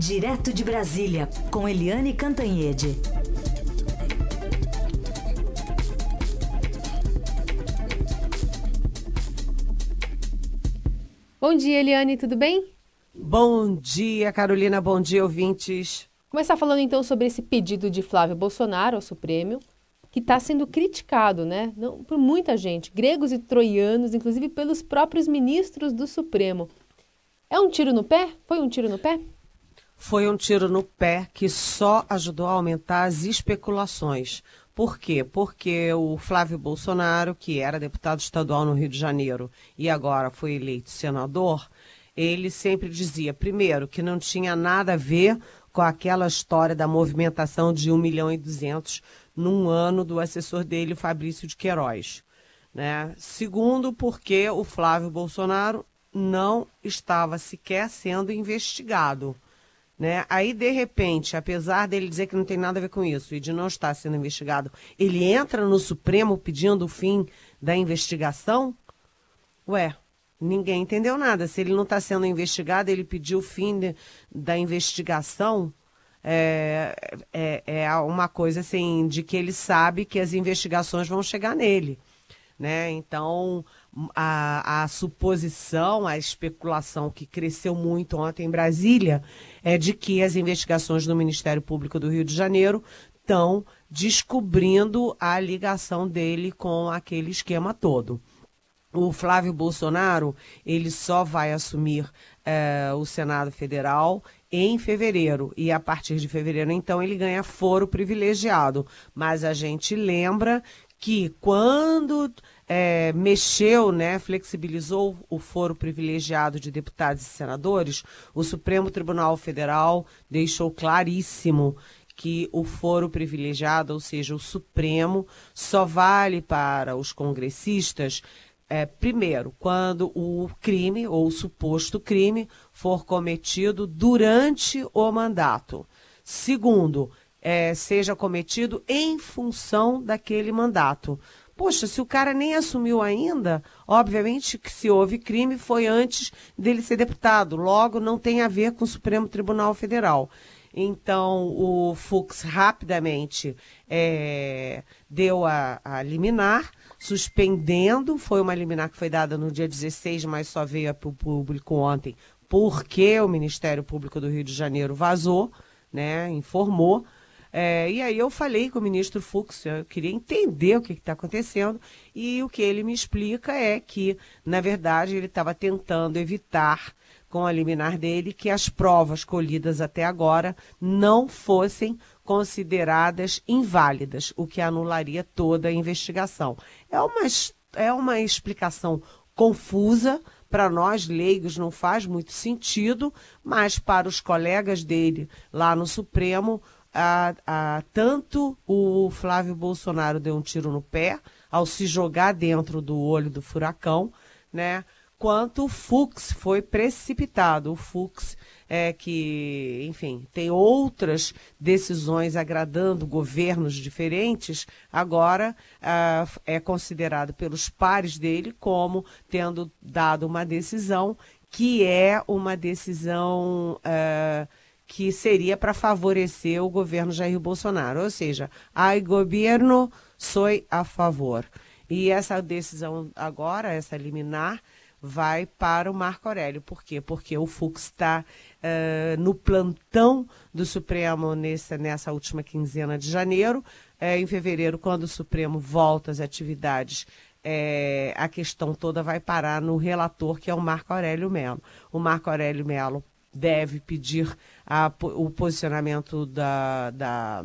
Direto de Brasília, com Eliane Cantanhede. Bom dia, Eliane, tudo bem? Bom dia, Carolina. Bom dia, ouvintes. Começar falando então sobre esse pedido de Flávio Bolsonaro ao Supremo, que está sendo criticado, né? Não, por muita gente, gregos e troianos, inclusive pelos próprios ministros do Supremo. É um tiro no pé? Foi um tiro no pé? Foi um tiro no pé que só ajudou a aumentar as especulações. Por quê? Porque o Flávio Bolsonaro, que era deputado estadual no Rio de Janeiro e agora foi eleito senador, ele sempre dizia, primeiro, que não tinha nada a ver com aquela história da movimentação de 1 milhão e 200 num ano do assessor dele, Fabrício de Queiroz. Né? Segundo, porque o Flávio Bolsonaro não estava sequer sendo investigado. Né? Aí, de repente, apesar dele dizer que não tem nada a ver com isso e de não estar sendo investigado, ele entra no Supremo pedindo o fim da investigação? Ué, ninguém entendeu nada. Se ele não está sendo investigado, ele pediu o fim de, da investigação. É, é, é uma coisa assim, de que ele sabe que as investigações vão chegar nele. Né? Então, a, a, suposição, a especulação que cresceu muito ontem em Brasília é de que as investigações do Ministério Público do Rio de Janeiro estão descobrindo a ligação dele com aquele esquema todo. O Flávio Bolsonaro ele só vai assumir é, o Senado Federal em fevereiro e a partir de fevereiro então ele ganha foro privilegiado. Mas a gente lembra que quando é, mexeu, né, flexibilizou o foro privilegiado de deputados e senadores, o Supremo Tribunal Federal deixou claríssimo que o foro privilegiado, ou seja, o Supremo, só vale para os congressistas, é, primeiro, quando o crime ou o suposto crime for cometido durante o mandato. Segundo, é, seja cometido em função daquele mandato. Poxa, se o cara nem assumiu ainda, obviamente que se houve crime foi antes dele ser deputado, logo não tem a ver com o Supremo Tribunal Federal. Então, o Fux rapidamente é, deu a, a liminar, suspendendo, foi uma liminar que foi dada no dia 16, mas só veio para o público ontem, porque o Ministério Público do Rio de Janeiro vazou, né, informou, é, e aí eu falei com o ministro Fux, eu queria entender o que está acontecendo, e o que ele me explica é que, na verdade, ele estava tentando evitar, com a liminar dele, que as provas colhidas até agora não fossem consideradas inválidas, o que anularia toda a investigação. É uma, é uma explicação confusa, para nós leigos não faz muito sentido, mas para os colegas dele lá no Supremo a, a, tanto o Flávio Bolsonaro deu um tiro no pé ao se jogar dentro do olho do furacão, né? Quanto o Fux foi precipitado. O Fux é que, enfim, tem outras decisões agradando governos diferentes, agora ah, é considerado pelos pares dele como tendo dado uma decisão que é uma decisão. Ah, que seria para favorecer o governo Jair Bolsonaro. Ou seja, ai governo, sou a favor. E essa decisão agora, essa liminar, vai para o Marco Aurélio. Por quê? Porque o Fux está uh, no plantão do Supremo nessa, nessa última quinzena de janeiro. Uh, em fevereiro, quando o Supremo volta às atividades, é, a questão toda vai parar no relator, que é o Marco Aurélio Melo. O Marco Aurélio Melo deve pedir a, o posicionamento da, da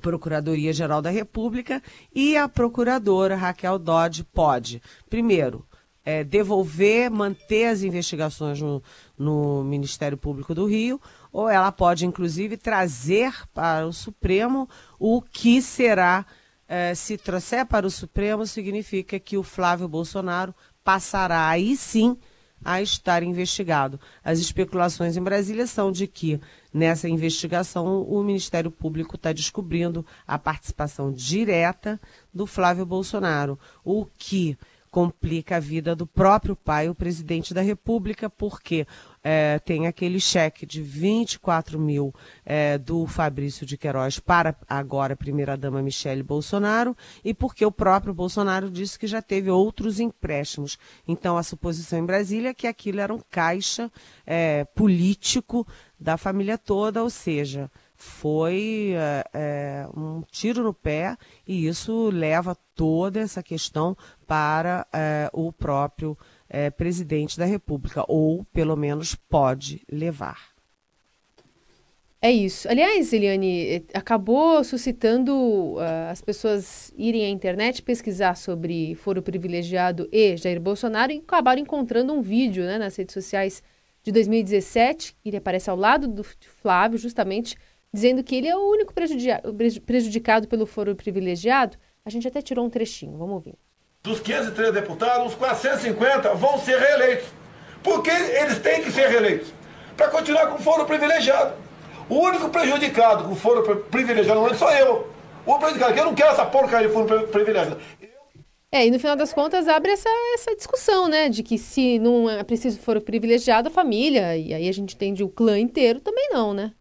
Procuradoria-Geral da República e a procuradora Raquel Dodge pode, primeiro, é, devolver, manter as investigações no, no Ministério Público do Rio, ou ela pode, inclusive, trazer para o Supremo o que será. É, se trouxer para o Supremo, significa que o Flávio Bolsonaro passará aí sim a estar investigado. As especulações em Brasília são de que nessa investigação o Ministério Público está descobrindo a participação direta do Flávio Bolsonaro, o que complica a vida do próprio pai, o presidente da República, porque é, tem aquele cheque de 24 mil é, do Fabrício de Queiroz para agora a primeira-dama Michele Bolsonaro e porque o próprio Bolsonaro disse que já teve outros empréstimos. Então, a suposição em Brasília é que aquilo era um caixa é, político da família toda, ou seja, foi é, é, um tiro no pé e isso leva toda essa questão para é, o próprio é, presidente da República, ou pelo menos pode levar. É isso. Aliás, Eliane, eh, acabou suscitando uh, as pessoas irem à internet pesquisar sobre foro privilegiado e Jair Bolsonaro e acabaram encontrando um vídeo né, nas redes sociais de 2017, ele aparece ao lado do Flávio, justamente dizendo que ele é o único prejudicado pelo foro privilegiado. A gente até tirou um trechinho, vamos ouvir. Dos 503 deputados, uns 450 vão ser reeleitos. Porque eles têm que ser reeleitos. Para continuar com o foro privilegiado. O único prejudicado com o foro privilegiado não sou eu. O prejudicado, eu não quero essa porcaria de foro privilegiado. É, e no final das contas abre essa, essa discussão, né? De que se não é preciso foro privilegiado, a família, e aí a gente entende o clã inteiro, também não, né?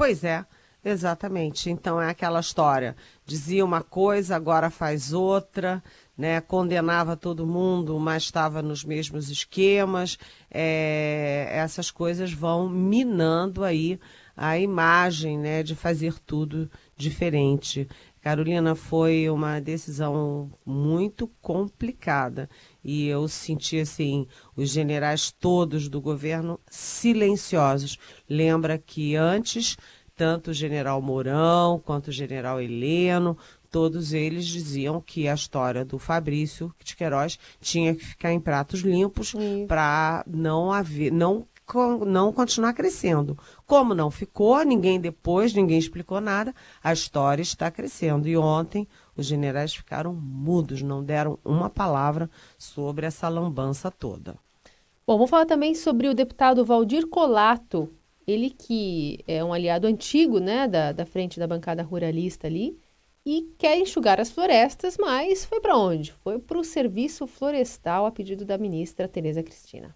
Pois é. Exatamente. Então é aquela história. Dizia uma coisa, agora faz outra, né? Condenava todo mundo, mas estava nos mesmos esquemas. É, essas coisas vão minando aí a imagem, né? De fazer tudo diferente. Carolina, foi uma decisão muito complicada e eu senti assim os generais todos do governo silenciosos. Lembra que antes tanto o general Mourão quanto o general Heleno, todos eles diziam que a história do Fabrício de Queiroz tinha que ficar em pratos limpos para não haver, não não continuar crescendo. Como não ficou, ninguém depois, ninguém explicou nada, a história está crescendo. E ontem os generais ficaram mudos, não deram uma palavra sobre essa lambança toda. Bom, vamos falar também sobre o deputado Valdir Colato, ele que é um aliado antigo, né, da, da frente da bancada ruralista ali, e quer enxugar as florestas, mas foi para onde? Foi para o serviço florestal a pedido da ministra Tereza Cristina.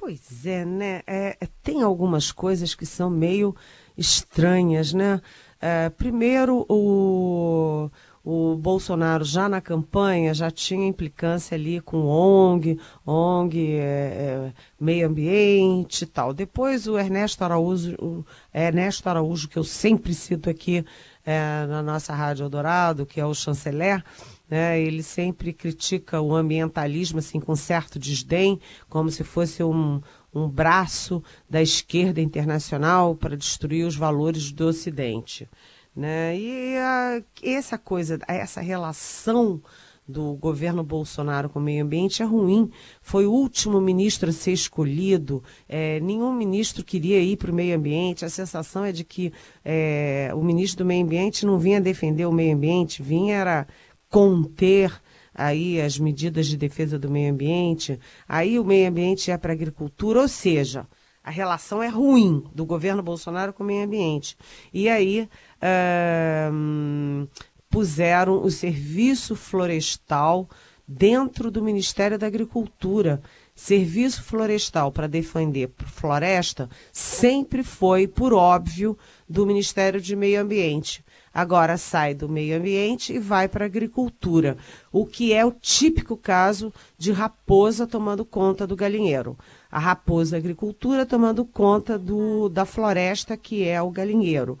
Pois é, né? É, é tem algumas coisas que são meio estranhas, né? É, primeiro, o, o Bolsonaro já na campanha já tinha implicância ali com ONG, ONG, é, é, meio ambiente e tal. Depois o Ernesto Araújo, o Ernesto Araújo, que eu sempre cito aqui é, na nossa Rádio Eldorado, que é o chanceler, né, ele sempre critica o ambientalismo assim, com certo desdém, como se fosse um, um braço da esquerda internacional para destruir os valores do Ocidente. Né? E a, essa coisa, essa relação do governo Bolsonaro com o meio ambiente é ruim. Foi o último ministro a ser escolhido. É, nenhum ministro queria ir para o meio ambiente. A sensação é de que é, o ministro do meio ambiente não vinha defender o meio ambiente, vinha era conter aí as medidas de defesa do meio ambiente. Aí o meio ambiente é para a agricultura, ou seja, a relação é ruim do governo Bolsonaro com o meio ambiente. E aí uh, puseram o serviço florestal dentro do Ministério da Agricultura. Serviço florestal para defender floresta sempre foi, por óbvio, do Ministério de Meio Ambiente. Agora sai do meio ambiente e vai para a agricultura, o que é o típico caso de raposa tomando conta do galinheiro. A raposa agricultura tomando conta do, da floresta, que é o galinheiro.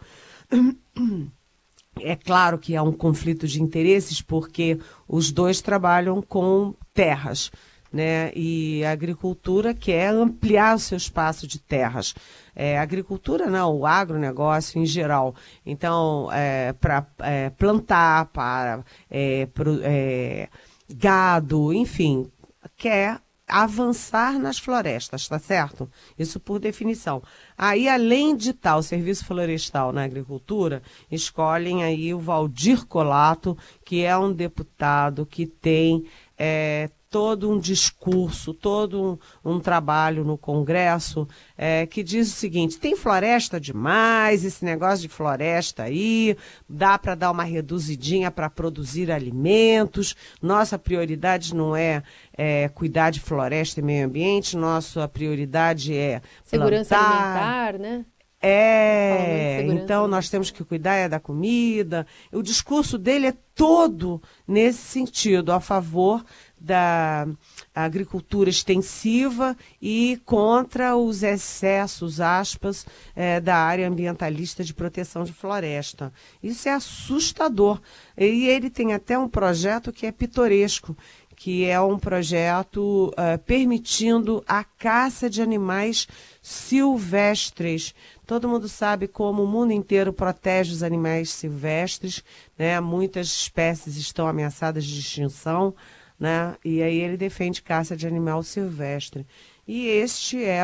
É claro que há um conflito de interesses, porque os dois trabalham com terras. Né? E a agricultura quer ampliar o seu espaço de terras. É, agricultura não, o agronegócio em geral. Então, é, para é, plantar, para é, pro, é, gado, enfim, quer avançar nas florestas, tá certo? Isso por definição. Aí, além de tal serviço florestal na agricultura, escolhem aí o Valdir Colato, que é um deputado que tem é, todo um discurso, todo um, um trabalho no Congresso é, que diz o seguinte: tem floresta demais, esse negócio de floresta aí, dá para dar uma reduzidinha para produzir alimentos. Nossa prioridade não é, é, cuidar de floresta e meio ambiente, nossa prioridade é segurança plantar, alimentar, né? É, então nós temos que cuidar é da comida. O discurso dele é todo nesse sentido, a favor da agricultura extensiva e contra os excessos, aspas, é, da área ambientalista de proteção de floresta. Isso é assustador. E ele tem até um projeto que é pitoresco, que é um projeto uh, permitindo a caça de animais silvestres. Todo mundo sabe como o mundo inteiro protege os animais silvestres, né? Muitas espécies estão ameaçadas de extinção, né? E aí ele defende caça de animal silvestre. E este é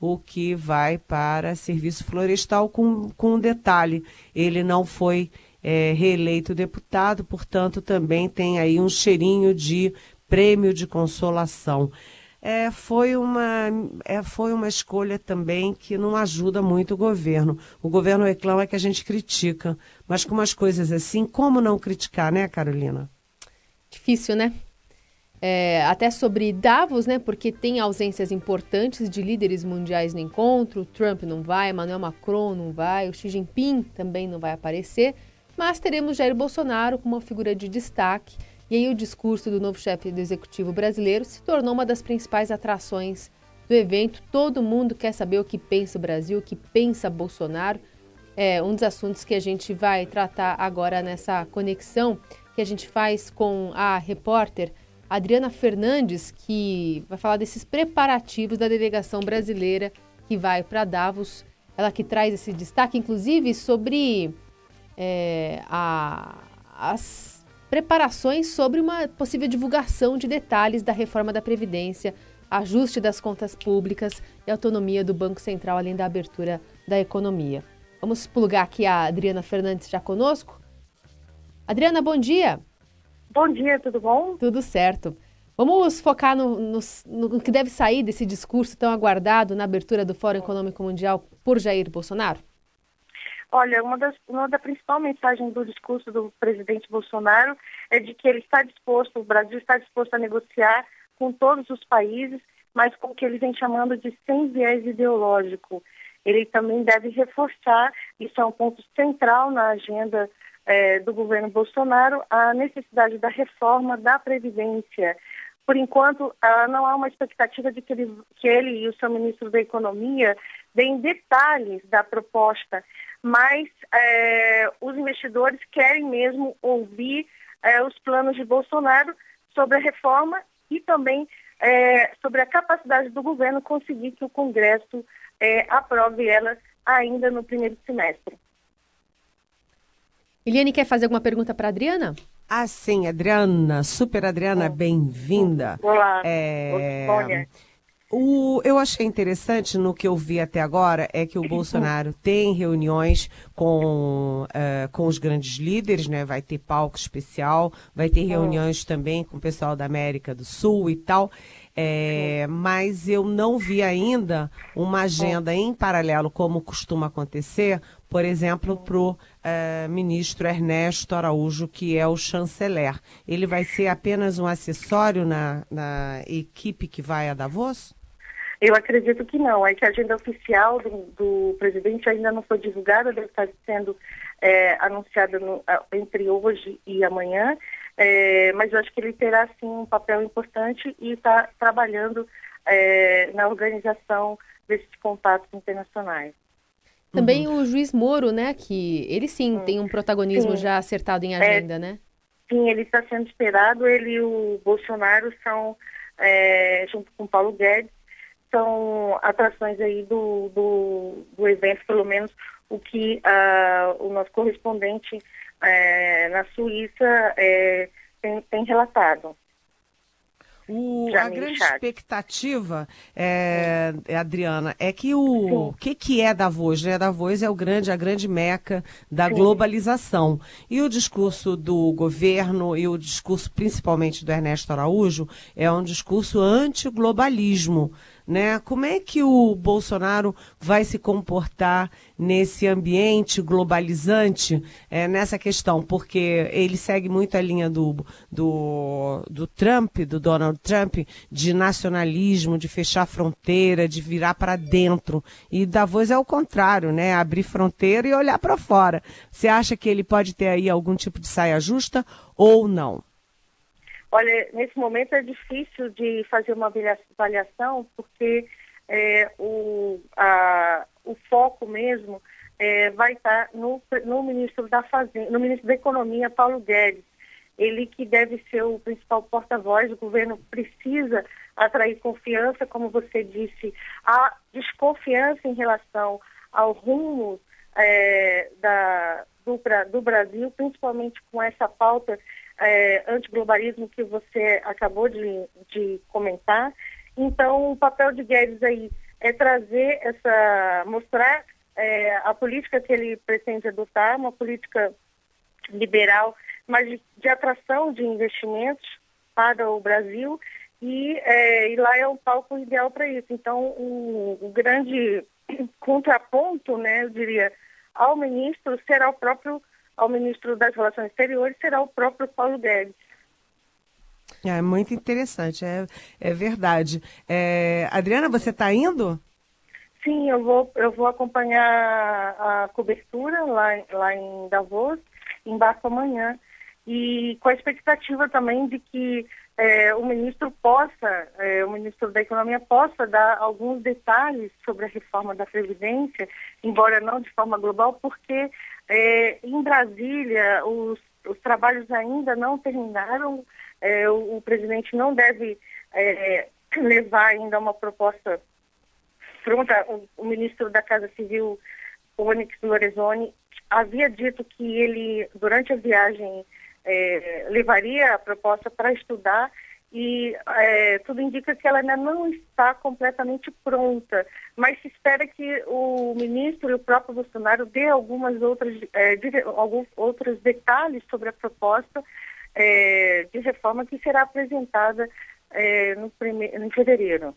o que vai para serviço florestal com, com um detalhe. Ele não foi é, reeleito deputado, portanto, também tem aí um cheirinho de prêmio de consolação. É, foi, uma, é, foi uma escolha também que não ajuda muito o governo. O governo reclama que a gente critica, mas com umas coisas assim, como não criticar, né, Carolina? Difícil, né? É, até sobre Davos, né? Porque tem ausências importantes de líderes mundiais no encontro. Trump não vai, Emmanuel Macron não vai, o Xi Jinping também não vai aparecer. Mas teremos Jair Bolsonaro como uma figura de destaque e aí o discurso do novo chefe do executivo brasileiro se tornou uma das principais atrações do evento. Todo mundo quer saber o que pensa o Brasil, o que pensa Bolsonaro. É um dos assuntos que a gente vai tratar agora nessa conexão que a gente faz com a repórter Adriana Fernandes, que vai falar desses preparativos da delegação brasileira que vai para Davos. Ela que traz esse destaque, inclusive, sobre é, a, as preparações sobre uma possível divulgação de detalhes da reforma da Previdência, ajuste das contas públicas e autonomia do Banco Central, além da abertura da economia. Vamos plugar aqui a Adriana Fernandes já conosco. Adriana, bom dia. Bom dia, tudo bom? Tudo certo. Vamos focar no, no, no, que deve sair desse discurso tão aguardado na abertura do Fórum Econômico Mundial por Jair Bolsonaro? Olha, uma das, uma da principal mensagem do discurso do presidente Bolsonaro é de que ele está disposto, o Brasil está disposto a negociar com todos os países, mas com o que ele vem chamando de sem viés ideológico. Ele também deve reforçar, isso é um ponto central na agenda é, do governo Bolsonaro, a necessidade da reforma da Previdência. Por enquanto, ah, não há uma expectativa de que ele, que ele e o seu ministro da Economia deem detalhes da proposta, mas é, os investidores querem mesmo ouvir é, os planos de Bolsonaro sobre a reforma e também é, sobre a capacidade do governo conseguir que o Congresso aprove ela ainda no primeiro semestre. Eliane quer fazer alguma pergunta para Adriana? Ah, sim, Adriana, super Adriana, bem-vinda. Olá, é... O, eu achei interessante no que eu vi até agora é que o Bolsonaro tem reuniões com, uh, com os grandes líderes, né? Vai ter palco especial, vai ter reuniões também com o pessoal da América do Sul e tal. É, mas eu não vi ainda uma agenda em paralelo, como costuma acontecer, por exemplo, para o uh, ministro Ernesto Araújo, que é o chanceler. Ele vai ser apenas um acessório na, na equipe que vai a Davos? Eu acredito que não. É que a agenda oficial do, do presidente ainda não foi divulgada, deve estar sendo é, anunciada no, entre hoje e amanhã. É, mas eu acho que ele terá sim um papel importante e está trabalhando é, na organização desses contatos internacionais. Também uhum. o juiz Moro, né? Que ele sim tem um protagonismo sim. já acertado em agenda, é, né? Sim, ele está sendo esperado. Ele e o Bolsonaro são, é, junto com Paulo Guedes, são atrações aí do, do, do evento, pelo menos o que uh, o nosso correspondente uh, na Suíça uh, tem, tem relatado. O, a grande expectativa, é, Adriana, é que o, o que, que é Davos? Né? Davos é o grande, a grande meca da Sim. globalização. E o discurso do governo e o discurso principalmente do Ernesto Araújo é um discurso anti-globalismo né? Como é que o Bolsonaro vai se comportar nesse ambiente globalizante é, nessa questão? Porque ele segue muito a linha do, do, do Trump, do Donald Trump, de nacionalismo, de fechar fronteira, de virar para dentro. E Davos é o contrário, né? Abrir fronteira e olhar para fora. Você acha que ele pode ter aí algum tipo de saia justa ou não? Olha, nesse momento é difícil de fazer uma avaliação, porque é, o, a, o foco mesmo é, vai estar no, no ministro da Fazenda, no ministro da Economia, Paulo Guedes. Ele que deve ser o principal porta-voz, o governo precisa atrair confiança, como você disse, a desconfiança em relação ao rumo é, da, do, do Brasil, principalmente com essa pauta é, antiglobalismo que você acabou de, de comentar. Então, o papel de Guedes aí é trazer essa, mostrar é, a política que ele pretende adotar, uma política liberal, mas de, de atração de investimentos para o Brasil e, é, e lá é o palco ideal para isso. Então, o, o, grande contraponto, né, eu diria, ao ministro será o próprio ao ministro das Relações Exteriores será o próprio Paulo Guedes. É muito interessante, é, é verdade. É, Adriana, você está indo? Sim, eu vou, eu vou acompanhar a cobertura lá, lá em Davos, embarco amanhã, e com a expectativa também de que é, o ministro possa, é, o ministro da Economia possa dar alguns detalhes sobre a reforma da Previdência, embora não de forma global, porque é, em Brasília os, os, trabalhos ainda não terminaram, é, o, o, presidente não deve é, levar ainda uma proposta pronta. O, o ministro da Casa Civil, Onyx Lorenzoni, havia dito que ele, durante a viagem, é, levaria a proposta para estudar e é, tudo indica que ela ainda não está completamente pronta, mas se espera que o ministro e o próprio Bolsonaro dê algumas outras, é, alguns outros detalhes sobre a proposta é, de reforma que será apresentada é, no prime... em fevereiro.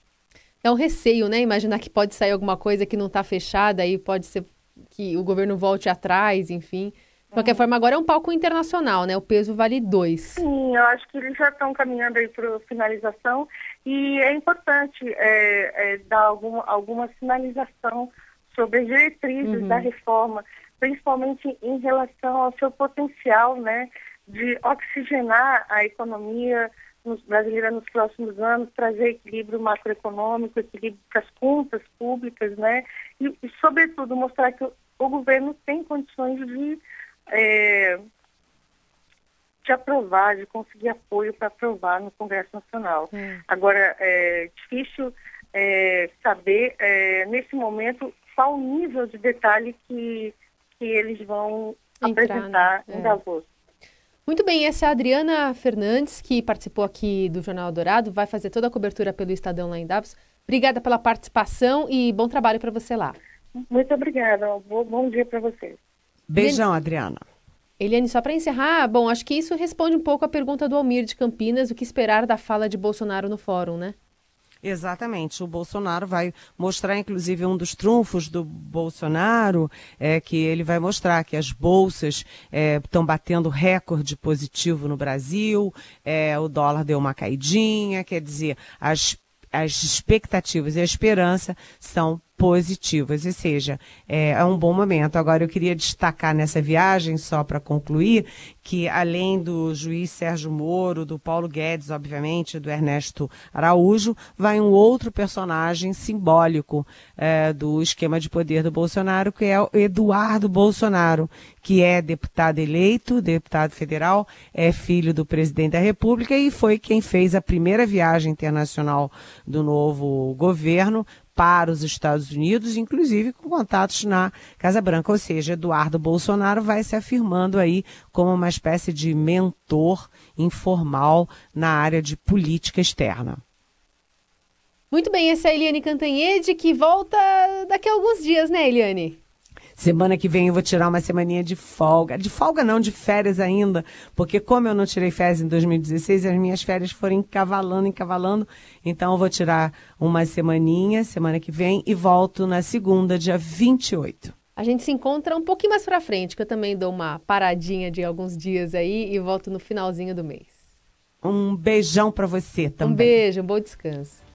É um receio, né? Imaginar que pode sair alguma coisa que não está fechada e pode ser que o governo volte atrás, enfim. De qualquer forma, agora é um palco internacional, né? O peso vale dois. Sim, eu acho que eles já estão caminhando aí para finalização e é importante é, é, dar alguma, alguma sinalização sobre as diretrizes uhum. da reforma, principalmente em relação ao seu potencial, né? De oxigenar a economia brasileira nos próximos anos, trazer equilíbrio macroeconômico, equilíbrio para as contas públicas, né? E, e sobretudo, mostrar que o, o governo tem condições de é, de aprovar, de conseguir apoio para aprovar no Congresso Nacional. Hum. Agora, é difícil é, saber, é, nesse momento, qual o nível de detalhe que, que eles vão Entrar, apresentar né? em é. Davos. Muito bem, essa é a Adriana Fernandes, que participou aqui do Jornal Dourado, vai fazer toda a cobertura pelo Estadão lá em Davos. Obrigada pela participação e bom trabalho para você lá. Muito obrigada. Bom, bom dia para vocês. Beijão, Adriana. Eliane, só para encerrar, bom, acho que isso responde um pouco à pergunta do Almir de Campinas, o que esperar da fala de Bolsonaro no fórum, né? Exatamente. O Bolsonaro vai mostrar, inclusive, um dos trunfos do Bolsonaro, é que ele vai mostrar que as bolsas estão é, batendo recorde positivo no Brasil, é, o dólar deu uma caidinha, quer dizer, as, as expectativas e a esperança são positivas, ou seja, é, é, um bom momento. Agora, eu queria destacar nessa viagem, só para concluir, que além do juiz Sérgio Moro, do Paulo Guedes, obviamente, do Ernesto Araújo, vai um outro personagem simbólico é, do esquema de poder do Bolsonaro, que é o Eduardo Bolsonaro, que é deputado eleito, deputado federal, é filho do presidente da República e foi quem fez a primeira viagem internacional do novo governo para os Estados Unidos, inclusive com contatos na Casa Branca, ou seja, Eduardo Bolsonaro vai se afirmando aí como uma espécie de mentor informal na área de política externa. Muito bem, essa é a Eliane Cantanhede, que volta daqui a alguns dias, né, Eliane? Semana que vem eu vou tirar uma semaninha de folga. De folga não, de férias ainda. Porque como eu não tirei férias em 2016, as minhas férias foram encavalando, encavalando. Então eu vou tirar uma semaninha, semana que vem, e volto na segunda, dia 28. A gente se encontra um pouquinho mais pra frente, que eu também dou uma paradinha de alguns dias aí e volto no finalzinho do mês. Um beijão para você também. Um beijo, um bom descanso.